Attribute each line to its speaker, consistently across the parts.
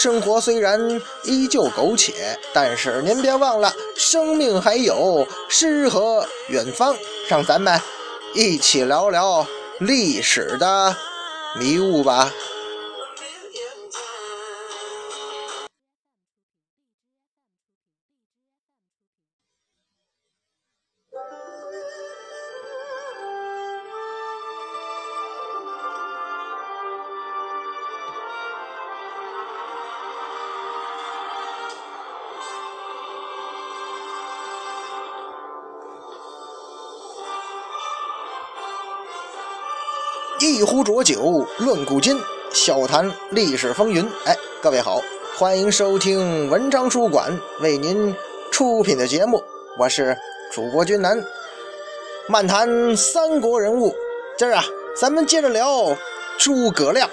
Speaker 1: 生活虽然依旧苟且，但是您别忘了，生命还有诗和远方。让咱们一起聊聊历史的迷雾吧。论古今，笑谈历史风云。哎，各位好，欢迎收听文章书馆为您出品的节目，我是主播君南，漫谈三国人物。今儿啊，咱们接着聊诸葛亮。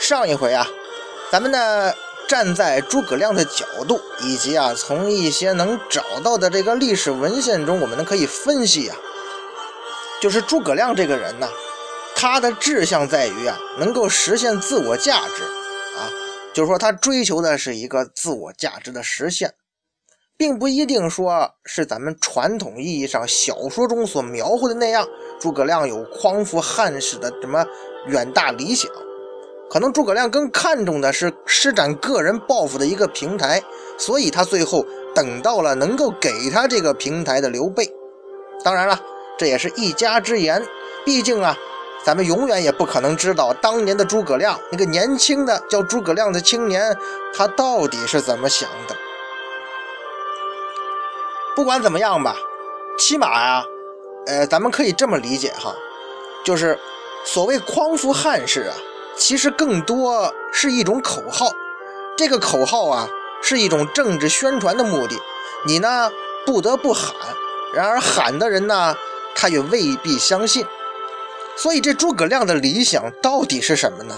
Speaker 1: 上一回啊，咱们呢。站在诸葛亮的角度，以及啊，从一些能找到的这个历史文献中，我们呢可以分析啊，就是诸葛亮这个人呢，他的志向在于啊，能够实现自我价值啊，就是说他追求的是一个自我价值的实现，并不一定说是咱们传统意义上小说中所描绘的那样，诸葛亮有匡扶汉室的什么远大理想。可能诸葛亮更看重的是施展个人抱负的一个平台，所以他最后等到了能够给他这个平台的刘备。当然了，这也是一家之言。毕竟啊，咱们永远也不可能知道当年的诸葛亮，那个年轻的叫诸葛亮的青年，他到底是怎么想的。不管怎么样吧，起码呀，呃，咱们可以这么理解哈，就是所谓匡扶汉室啊。其实更多是一种口号，这个口号啊是一种政治宣传的目的，你呢不得不喊，然而喊的人呢他也未必相信，所以这诸葛亮的理想到底是什么呢？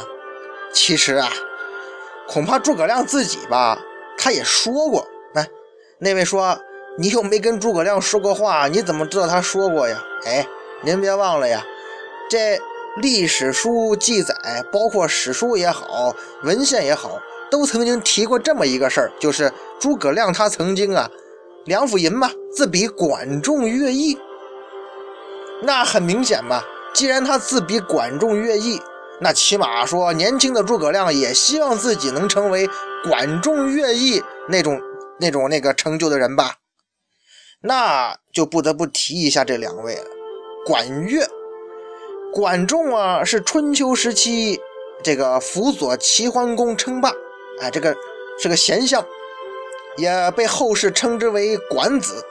Speaker 1: 其实啊，恐怕诸葛亮自己吧，他也说过，来，那位说你又没跟诸葛亮说过话，你怎么知道他说过呀？哎，您别忘了呀，这。历史书记载，包括史书也好，文献也好，都曾经提过这么一个事儿，就是诸葛亮他曾经啊，梁甫吟嘛，自比管仲、乐毅。那很明显嘛，既然他自比管仲、乐毅，那起码说年轻的诸葛亮也希望自己能成为管仲、乐毅那种那种那个成就的人吧？那就不得不提一下这两位了，管乐。管仲啊，是春秋时期这个辅佐齐桓公称霸，哎，这个是个贤相，也被后世称之为管子、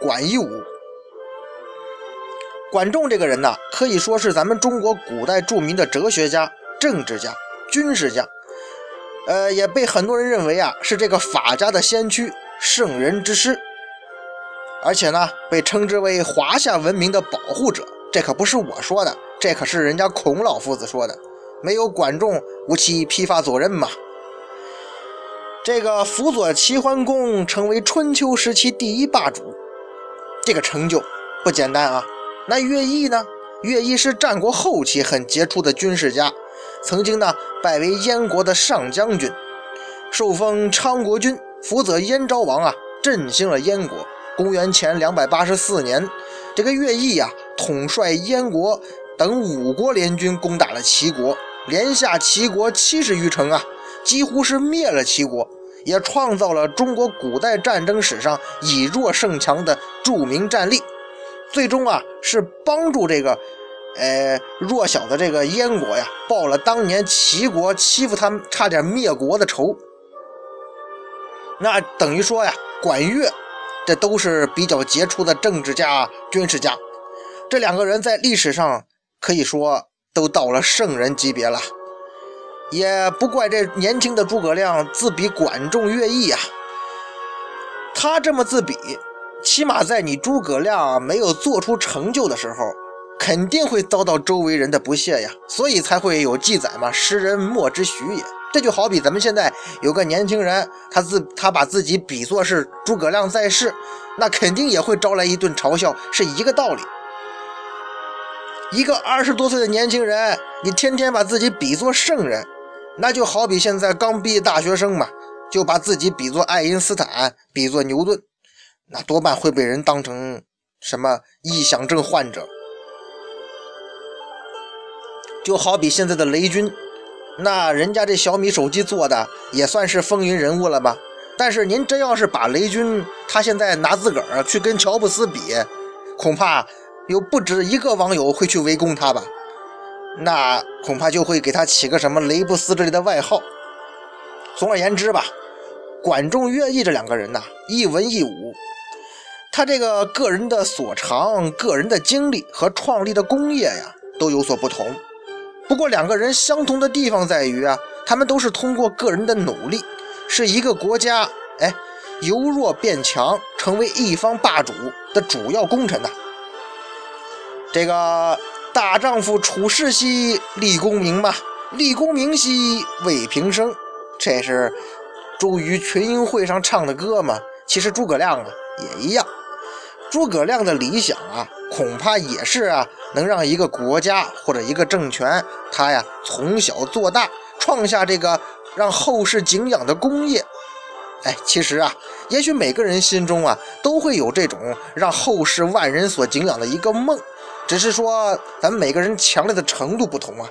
Speaker 1: 管夷吾。管仲这个人呢，可以说是咱们中国古代著名的哲学家、政治家、军事家，呃，也被很多人认为啊是这个法家的先驱、圣人之师，而且呢，被称之为华夏文明的保护者。这可不是我说的。这可是人家孔老夫子说的，没有管仲，无其披发左衽嘛。这个辅佐齐桓公，成为春秋时期第一霸主，这个成就不简单啊。那乐毅呢？乐毅是战国后期很杰出的军事家，曾经呢拜为燕国的上将军，受封昌国君，辅佐燕昭王啊，振兴了燕国。公元前两百八十四年，这个乐毅呀，统帅燕国。等五国联军攻打了齐国，连下齐国七十余城啊，几乎是灭了齐国，也创造了中国古代战争史上以弱胜强的著名战例。最终啊，是帮助这个，呃，弱小的这个燕国呀，报了当年齐国欺负他们差点灭国的仇。那等于说呀，管乐，这都是比较杰出的政治家、军事家。这两个人在历史上可以说都到了圣人级别了。也不怪这年轻的诸葛亮自比管仲、乐毅呀。他这么自比，起码在你诸葛亮没有做出成就的时候，肯定会遭到周围人的不屑呀。所以才会有记载嘛，“识人莫之许也”。这就好比咱们现在有个年轻人，他自他把自己比作是诸葛亮在世，那肯定也会招来一顿嘲笑，是一个道理。一个二十多岁的年轻人，你天天把自己比作圣人，那就好比现在刚毕业大学生嘛，就把自己比作爱因斯坦，比作牛顿，那多半会被人当成什么臆想症患者。就好比现在的雷军。那人家这小米手机做的也算是风云人物了吧？但是您真要是把雷军他现在拿自个儿去跟乔布斯比，恐怕有不止一个网友会去围攻他吧？那恐怕就会给他起个什么雷布斯之类的外号。总而言之吧，管仲、乐毅这两个人呐，一文一武，他这个个人的所长、个人的经历和创立的功业呀，都有所不同。不过两个人相同的地方在于啊，他们都是通过个人的努力，是一个国家哎由弱变强，成为一方霸主的主要功臣呐。这个大丈夫处世兮立功名嘛，立功名兮为平生，这是周瑜群英会上唱的歌嘛。其实诸葛亮啊也一样，诸葛亮的理想啊。恐怕也是啊，能让一个国家或者一个政权，他呀从小做大，创下这个让后世敬仰的功业。哎，其实啊，也许每个人心中啊都会有这种让后世万人所敬仰的一个梦，只是说咱们每个人强烈的程度不同啊。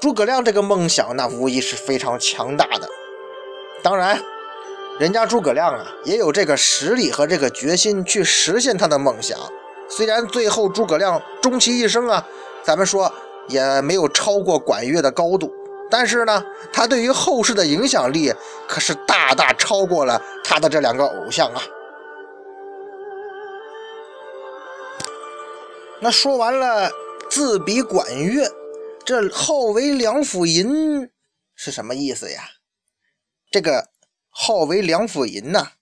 Speaker 1: 诸葛亮这个梦想，那无疑是非常强大的。当然，人家诸葛亮啊也有这个实力和这个决心去实现他的梦想。虽然最后诸葛亮终其一生啊，咱们说也没有超过管乐的高度，但是呢，他对于后世的影响力可是大大超过了他的这两个偶像啊。那说完了自比管乐，这号为梁甫吟是什么意思呀？这个号为梁甫吟呐，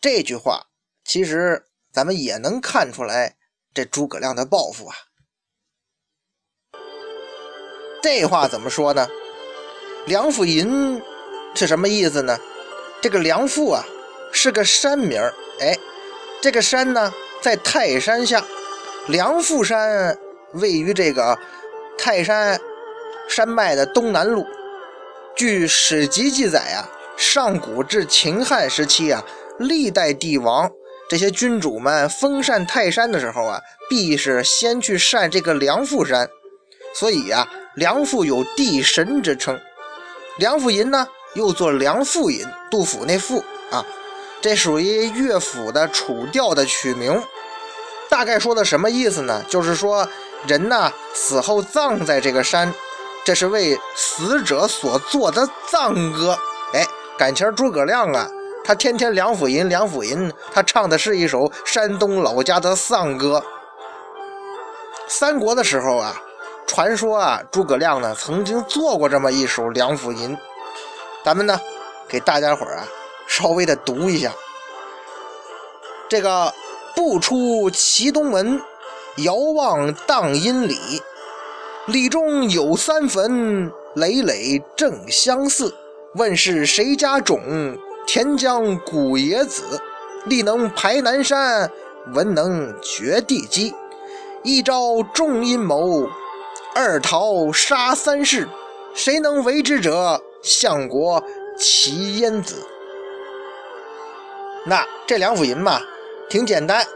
Speaker 1: 这句话其实。咱们也能看出来这诸葛亮的抱负啊。这话怎么说呢？梁甫吟是什么意思呢？这个梁父啊是个山名哎，这个山呢在泰山下，梁父山位于这个泰山山脉的东南麓。据史籍记载啊，上古至秦汉时期啊，历代帝王。这些君主们封禅泰山的时候啊，必是先去禅这个梁父山，所以呀，梁父有地神之称。梁父吟呢，又作梁父吟，杜甫那赋啊，这属于乐府的楚调的曲名。大概说的什么意思呢？就是说人呢死后葬在这个山，这是为死者所做的葬歌。哎，感情诸葛亮啊。他天天梁甫吟，梁甫吟，他唱的是一首山东老家的丧歌。三国的时候啊，传说啊，诸葛亮呢曾经做过这么一首梁甫吟，咱们呢给大家伙儿啊稍微的读一下。这个不出祁东门，遥望荡阴里，里中有三坟，累累正相似。问是谁家种？田将古冶子，力能排南山，文能决地基。一朝重阴谋，二桃杀三士。谁能为之者？相国齐焉子。那这两幅吟嘛，挺简单，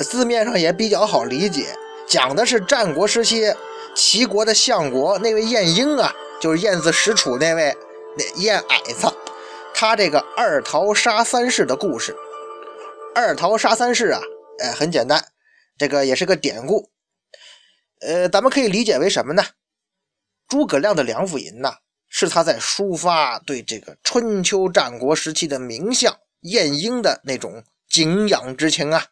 Speaker 1: 字面上也比较好理解，讲的是战国时期齐国的相国那位晏婴啊，就是晏子使楚那位那晏矮子。他这个二桃杀三士的故事，二桃杀三士啊，哎，很简单，这个也是个典故，呃，咱们可以理解为什么呢？诸葛亮的梁甫吟呐，是他在抒发对这个春秋战国时期的名相晏婴的那种敬仰之情啊。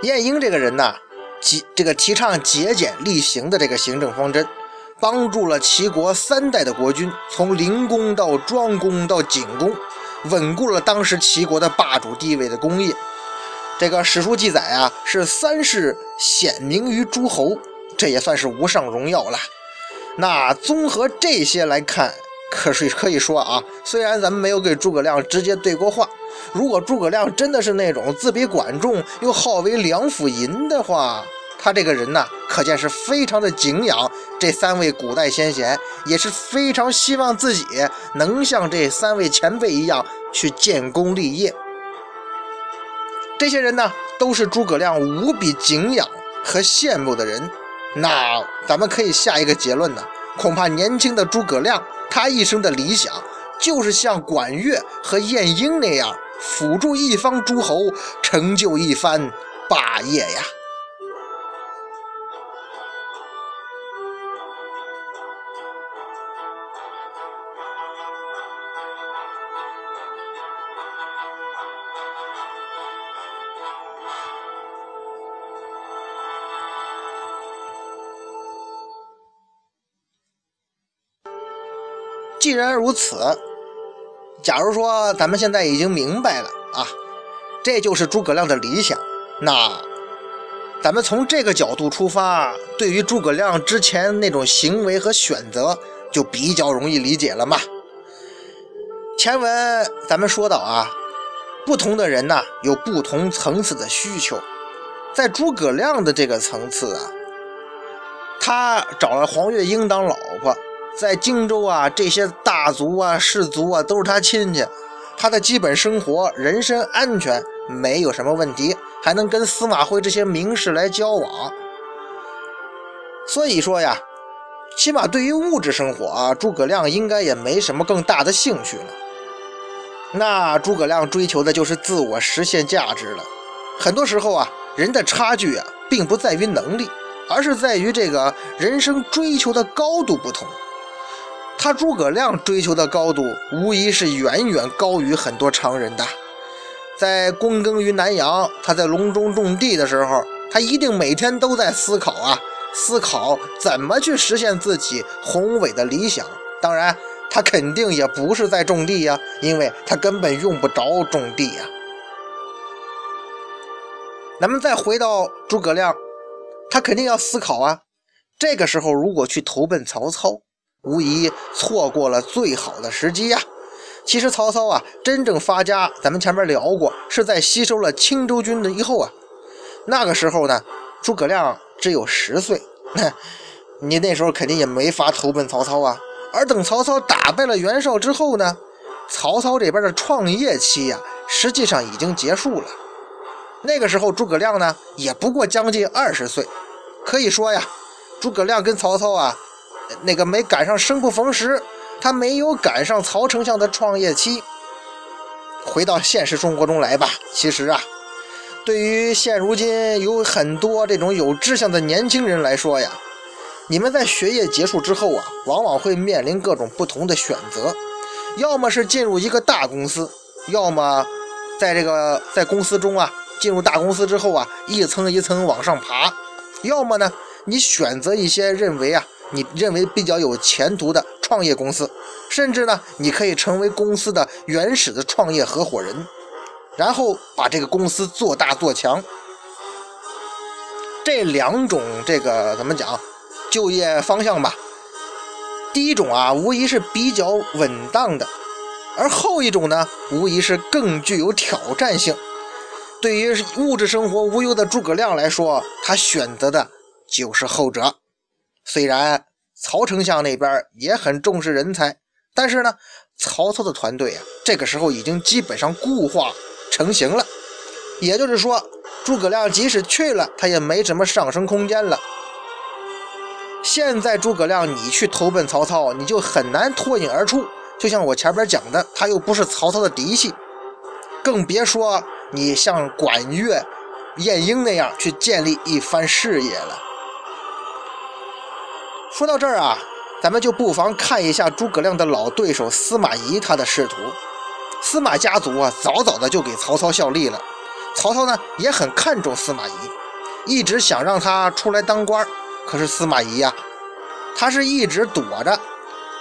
Speaker 1: 晏婴这个人呐，节这个提倡节俭厉行的这个行政方针，帮助了齐国三代的国君，从灵公到庄公到景公，稳固了当时齐国的霸主地位的功业。这个史书记载啊，是三世显明于诸侯，这也算是无上荣耀了。那综合这些来看，可是可以说啊，虽然咱们没有给诸葛亮直接对过话。如果诸葛亮真的是那种自比管仲又好为梁甫吟的话，他这个人呢，可见是非常的敬仰这三位古代先贤，也是非常希望自己能像这三位前辈一样去建功立业。这些人呢，都是诸葛亮无比敬仰和羡慕的人。那咱们可以下一个结论呢，恐怕年轻的诸葛亮，他一生的理想就是像管乐和晏婴那样。辅助一方诸侯，成就一番霸业呀！既然如此。假如说咱们现在已经明白了啊，这就是诸葛亮的理想，那咱们从这个角度出发，对于诸葛亮之前那种行为和选择就比较容易理解了嘛。前文咱们说到啊，不同的人呢有不同层次的需求，在诸葛亮的这个层次啊，他找了黄月英当老婆。在荆州啊，这些大族啊、士族啊，都是他亲戚，他的基本生活、人身安全没有什么问题，还能跟司马徽这些名士来交往。所以说呀，起码对于物质生活啊，诸葛亮应该也没什么更大的兴趣了。那诸葛亮追求的就是自我实现价值了。很多时候啊，人的差距啊，并不在于能力，而是在于这个人生追求的高度不同。他诸葛亮追求的高度，无疑是远远高于很多常人的。在躬耕于南阳，他在隆中种地的时候，他一定每天都在思考啊，思考怎么去实现自己宏伟的理想。当然，他肯定也不是在种地呀，因为他根本用不着种地呀。咱们再回到诸葛亮，他肯定要思考啊。这个时候，如果去投奔曹操。无疑错过了最好的时机呀！其实曹操啊，真正发家，咱们前面聊过，是在吸收了青州军的以后啊。那个时候呢，诸葛亮只有十岁，你那时候肯定也没法投奔曹操啊。而等曹操打败了袁绍之后呢，曹操这边的创业期呀，实际上已经结束了。那个时候诸葛亮呢，也不过将近二十岁，可以说呀，诸葛亮跟曹操啊。那个没赶上生不逢时，他没有赶上曹丞相的创业期。回到现实生活中来吧，其实啊，对于现如今有很多这种有志向的年轻人来说呀，你们在学业结束之后啊，往往会面临各种不同的选择，要么是进入一个大公司，要么在这个在公司中啊，进入大公司之后啊，一层一层往上爬，要么呢，你选择一些认为啊。你认为比较有前途的创业公司，甚至呢，你可以成为公司的原始的创业合伙人，然后把这个公司做大做强。这两种这个怎么讲就业方向吧？第一种啊，无疑是比较稳当的，而后一种呢，无疑是更具有挑战性。对于物质生活无忧的诸葛亮来说，他选择的就是后者。虽然曹丞相那边也很重视人才，但是呢，曹操的团队啊，这个时候已经基本上固化成型了。也就是说，诸葛亮即使去了，他也没什么上升空间了。现在诸葛亮你去投奔曹操，你就很难脱颖而出。就像我前边讲的，他又不是曹操的嫡系，更别说你像管乐、晏婴那样去建立一番事业了。说到这儿啊，咱们就不妨看一下诸葛亮的老对手司马懿他的仕途。司马家族啊，早早的就给曹操效力了。曹操呢也很看重司马懿，一直想让他出来当官可是司马懿呀，他是一直躲着，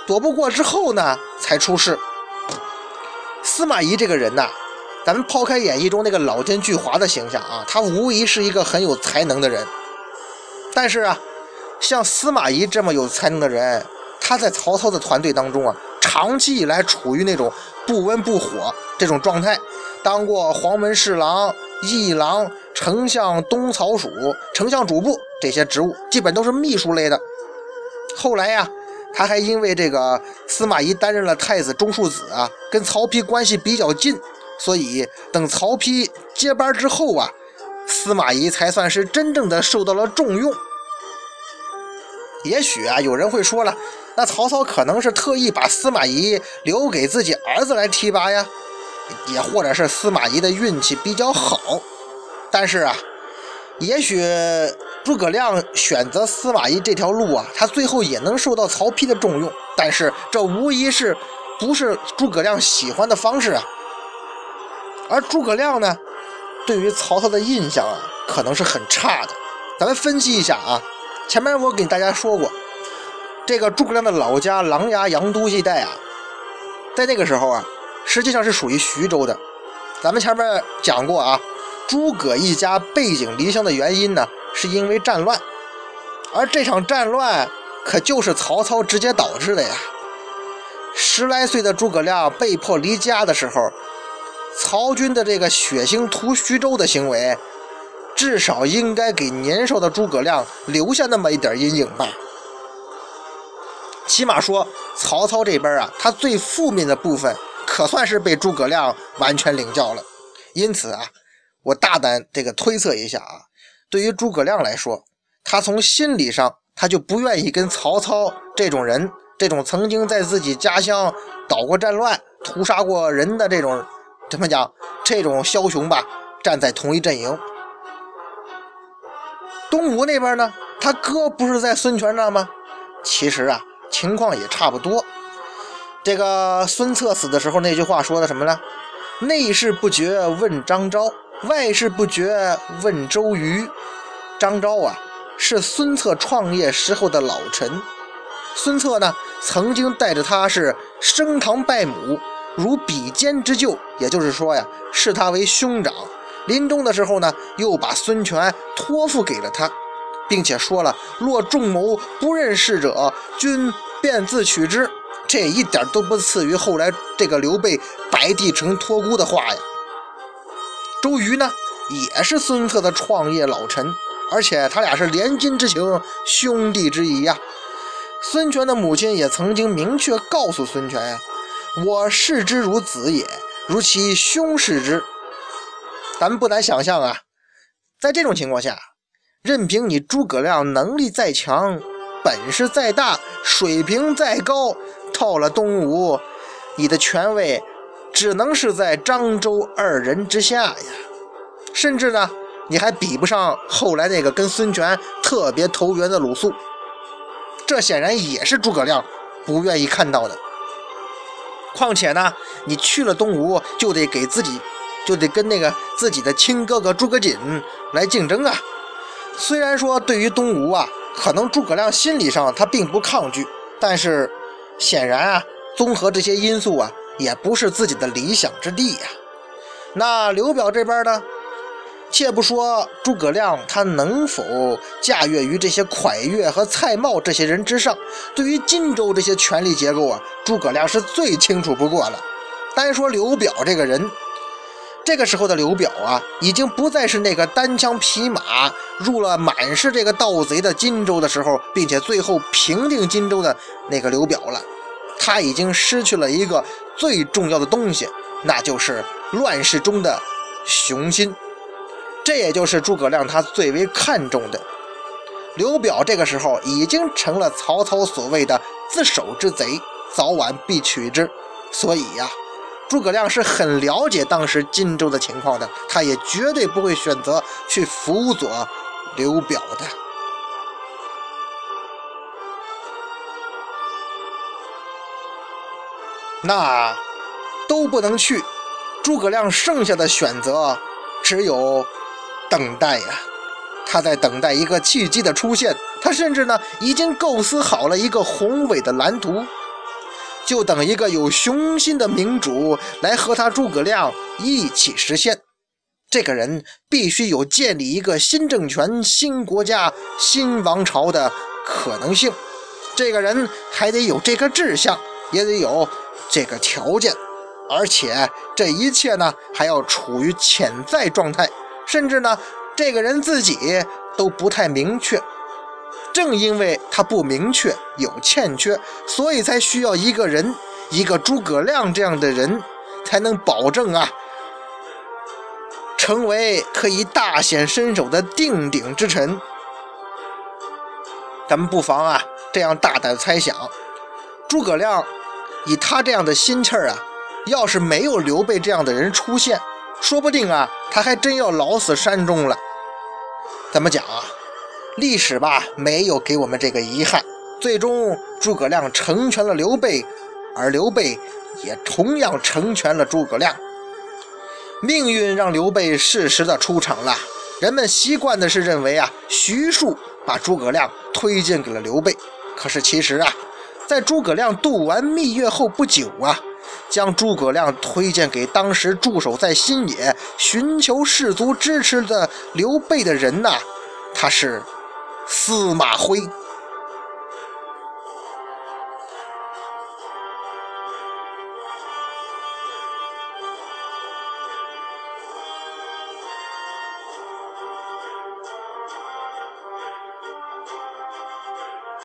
Speaker 1: 躲不过之后呢，才出事。司马懿这个人呐，咱们抛开演义中那个老奸巨猾的形象啊，他无疑是一个很有才能的人。但是啊，像司马懿这么有才能的人，他在曹操的团队当中啊，长期以来处于那种不温不火这种状态。当过黄门侍郎、议郎、丞相东曹属、丞相主簿这些职务，基本都是秘书类的。后来呀，他还因为这个司马懿担任了太子中庶子啊，跟曹丕关系比较近，所以等曹丕接班之后啊，司马懿才算是真正的受到了重用。也许啊，有人会说了，那曹操可能是特意把司马懿留给自己儿子来提拔呀。也或者是司马懿的运气比较好，但是啊，也许诸葛亮选择司马懿这条路啊，他最后也能受到曹丕的重用。但是这无疑是不是诸葛亮喜欢的方式啊？而诸葛亮呢，对于曹操的印象啊，可能是很差的。咱们分析一下啊，前面我给大家说过，这个诸葛亮的老家琅琊阳都一带啊，在那个时候啊。实际上是属于徐州的。咱们前面讲过啊，诸葛一家背井离乡的原因呢，是因为战乱。而这场战乱可就是曹操直接导致的呀。十来岁的诸葛亮被迫离家的时候，曹军的这个血腥屠徐州的行为，至少应该给年少的诸葛亮留下那么一点阴影吧。起码说，曹操这边啊，他最负面的部分。可算是被诸葛亮完全领教了，因此啊，我大胆这个推测一下啊，对于诸葛亮来说，他从心理上他就不愿意跟曹操这种人，这种曾经在自己家乡捣过战乱、屠杀过人的这种怎么讲，这种枭雄吧，站在同一阵营。东吴那边呢，他哥不是在孙权那吗？其实啊，情况也差不多。这个孙策死的时候，那句话说的什么呢？内事不决问张昭，外事不决问周瑜。张昭啊，是孙策创业时候的老臣。孙策呢，曾经带着他是升堂拜母，如比肩之旧，也就是说呀，视他为兄长。临终的时候呢，又把孙权托付给了他，并且说了：若众谋不认事者，君便自取之。这一点都不次于后来这个刘备白帝城托孤的话呀。周瑜呢，也是孙策的创业老臣，而且他俩是连襟之情，兄弟之谊呀。孙权的母亲也曾经明确告诉孙权呀：“我视之如子也，如其兄视之。”咱们不难想象啊，在这种情况下，任凭你诸葛亮能力再强，本事再大，水平再高。到了东吴，你的权位只能是在张周二人之下呀，甚至呢，你还比不上后来那个跟孙权特别投缘的鲁肃。这显然也是诸葛亮不愿意看到的。况且呢，你去了东吴，就得给自己，就得跟那个自己的亲哥哥诸葛瑾来竞争啊。虽然说对于东吴啊，可能诸葛亮心理上他并不抗拒，但是。显然啊，综合这些因素啊，也不是自己的理想之地呀。那刘表这边呢？且不说诸葛亮他能否驾驭于这些蒯越和蔡瑁这些人之上，对于荆州这些权力结构啊，诸葛亮是最清楚不过了。单说刘表这个人，这个时候的刘表啊，已经不再是那个单枪匹马入了满是这个盗贼的荆州的时候，并且最后平定荆州的那个刘表了。他已经失去了一个最重要的东西，那就是乱世中的雄心。这也就是诸葛亮他最为看重的。刘表这个时候已经成了曹操所谓的自守之贼，早晚必取之。所以呀，诸葛亮是很了解当时荆州的情况的，他也绝对不会选择去辅佐刘表的。那都不能去，诸葛亮剩下的选择只有等待呀。他在等待一个契机的出现，他甚至呢已经构思好了一个宏伟的蓝图，就等一个有雄心的明主来和他诸葛亮一起实现。这个人必须有建立一个新政权、新国家、新王朝的可能性。这个人还得有这个志向，也得有这个条件，而且这一切呢还要处于潜在状态，甚至呢。这个人自己都不太明确，正因为他不明确、有欠缺，所以才需要一个人，一个诸葛亮这样的人，才能保证啊，成为可以大显身手的定鼎之臣。咱们不妨啊，这样大胆猜想：诸葛亮以他这样的心气儿啊，要是没有刘备这样的人出现。说不定啊，他还真要老死山中了。怎么讲啊？历史吧，没有给我们这个遗憾。最终，诸葛亮成全了刘备，而刘备也同样成全了诸葛亮。命运让刘备适时的出场了。人们习惯的是认为啊，徐庶把诸葛亮推荐给了刘备。可是其实啊，在诸葛亮度完蜜月后不久啊。将诸葛亮推荐给当时驻守在新野、寻求士卒支持的刘备的人呐，他是司马徽。